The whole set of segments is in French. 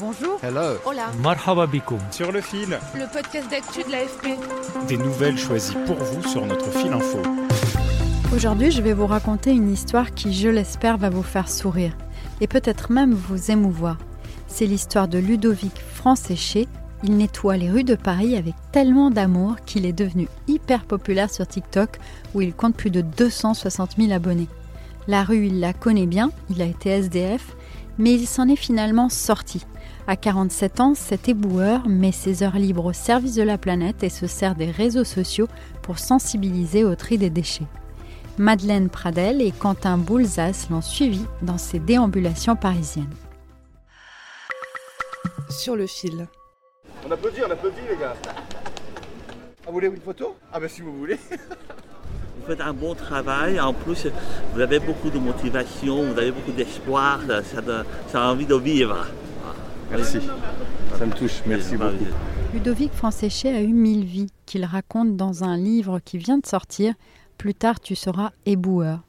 Bonjour. Hello. Hola. Marhaba bikoum. Sur le fil, Le podcast d'actu de l'AFP. des nouvelles choisies pour vous sur notre fil info. Aujourd'hui, je vais vous raconter une histoire qui, je l'espère, va vous faire sourire et peut-être même vous émouvoir. C'est l'histoire de Ludovic Franséché. Il nettoie les rues de Paris avec tellement d'amour qu'il est devenu hyper populaire sur TikTok où il compte plus de 260 000 abonnés. La rue, il la connaît bien, il a été SDF, mais il s'en est finalement sorti. À 47 ans, cet éboueur met ses heures libres au service de la planète et se sert des réseaux sociaux pour sensibiliser au tri des déchets. Madeleine Pradel et Quentin Boulzas l'ont suivi dans ses déambulations parisiennes. Sur le fil. On applaudit, on applaudit les gars. Ah, vous voulez une photo? Ah bah si vous voulez. Vous faites un bon travail, en plus vous avez beaucoup de motivation, vous avez beaucoup d'espoir, ça, a envie de vivre. Merci. Ça me touche, merci beaucoup. Ludovic Franséché a eu mille vies qu'il raconte dans un livre qui vient de sortir. Plus tard, tu seras éboueur.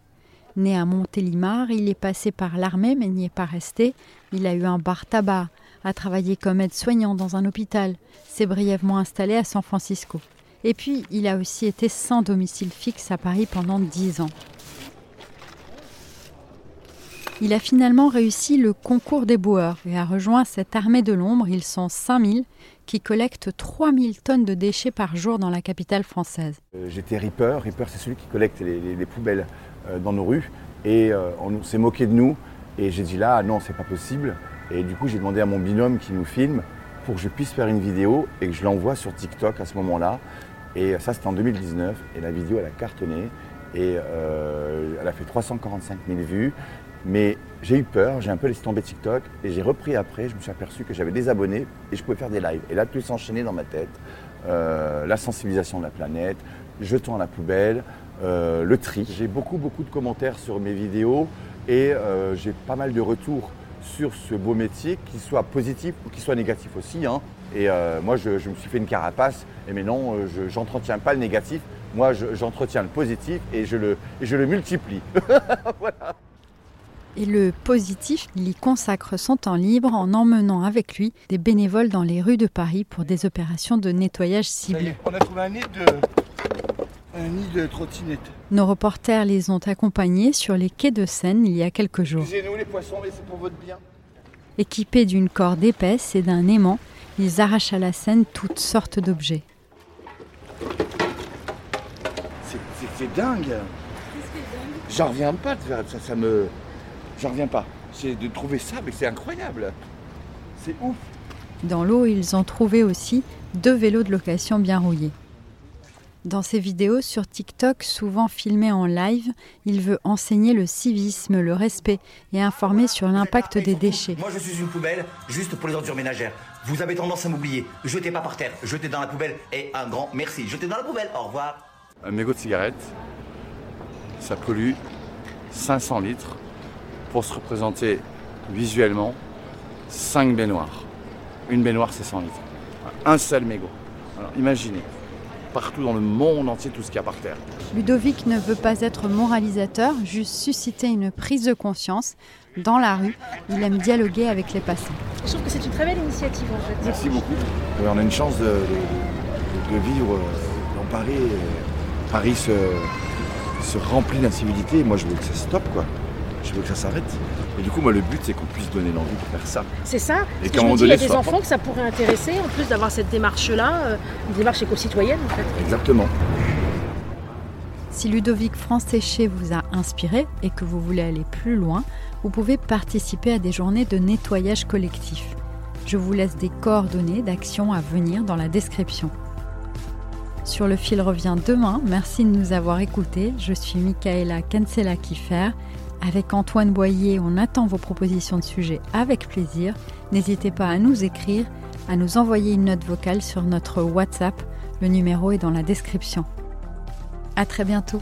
Né à Montélimar, il est passé par l'armée mais n'y est pas resté. Il a eu un bar tabac, a travaillé comme aide-soignant dans un hôpital, s'est brièvement installé à San Francisco. Et puis, il a aussi été sans domicile fixe à Paris pendant dix ans. Il a finalement réussi le concours des boueurs et a rejoint cette armée de l'ombre. Ils sont 5000 qui collectent 3000 tonnes de déchets par jour dans la capitale française. Euh, J'étais Reaper. Reaper, c'est celui qui collecte les, les- les poubelles euh, dans nos rues. Et euh, on s'est moqué de nous. Et j'ai dit là, non, c'est pas possible. Et du coup, j'ai demandé à mon binôme qui nous filme pour que je puisse faire une vidéo et que je l'envoie sur TikTok à ce moment-là. Et ça, c'était en 2019. Et la vidéo, elle a cartonné. Et euh, elle a fait 345 000 vues. Mais j'ai eu peur, j'ai un peu laissé tomber TikTok. Et j'ai repris après. Je me suis aperçu que j'avais des abonnés et je pouvais faire des lives. Et là, tout s'enchaînait dans ma tête. Euh, la sensibilisation de la planète, jetons à la poubelle, euh, le tri. J'ai beaucoup, beaucoup de commentaires sur mes vidéos et j'ai pas mal de retours sur ce beau métier, qu'il soit positif ou qu'il soit négatif aussi. hein. Et euh, moi, je, je me suis fait une carapace et maintenant, euh, je n'entretiens pas le négatif. Moi, je- j'entretiens le positif et je le, et je le multiplie. Et le positif, il y consacre son temps libre en emmenant avec lui des bénévoles dans les rues de Paris pour des opérations de nettoyage ciblé. est, on a trouvé un nid de, un nid de trottinette. Nos reporters les ont accompagnés sur les quais de Seine il y a quelques jours. Excusez-nous les poissons, mais c'est pour votre bien. Équipés d'une corde épaisse et d'un aimant, ils arrachent à la Seine toutes sortes d'objets. C'est- dingue. J'en reviens pas ça, ça me. J'en reviens pas. C'est de trouver ça, mais c'est incroyable. C'est ouf. Dans l'eau, ils ont trouvé aussi deux vélos de location bien rouillés. Dans ses vidéos sur TikTok, souvent filmées en live, il veut enseigner le civisme, le respect et informer sur l'impact des déchets. Moi, je suis une poubelle juste pour les ordures ménagères. Vous avez tendance à m'oublier. Jetez pas par terre, jetez dans la poubelle. Et un grand merci. Jetez dans la poubelle. Au revoir. Un mégot de cigarette, ça pollue 500 litres pour se représenter visuellement 5 baignoires. Une baignoire, c'est 100 litres. Un seul mégot. Alors imaginez, partout dans le monde entier, tout ce qu'il y a par terre. Ludovic ne veut pas être moralisateur, juste susciter une prise de conscience. Dans la rue, il aime dialoguer avec les passants. Je trouve que c'est une très belle initiative en fait. Merci beaucoup. on a une chance de, de- de vivre euh, dans Paris. Paris se, se remplit d'incivilité. Moi, je veux que ça stoppe, quoi. Je veux que ça s'arrête. Et du coup, moi, le but, c'est qu'on puisse donner l'envie de faire ça. C'est ça. Et qu'à un moment il y a des enfants que ça pourrait intéresser, en plus d'avoir cette démarche-là, euh, une démarche éco-citoyenne en fait. Exactement. Si Ludovic Franséché vous a inspiré et que vous voulez aller plus loin, vous pouvez participer à des journées de nettoyage collectif. Je vous laisse des coordonnées d'actions à venir dans la description. Sur le fil revient demain. Merci de nous avoir écoutés. Je suis Michaela Kensela Kiffer. Avec Antoine Boyer, on attend vos propositions de sujets avec plaisir. N'hésitez pas à nous écrire, à nous envoyer une note vocale sur notre WhatsApp. Le numéro est dans la description. À très bientôt.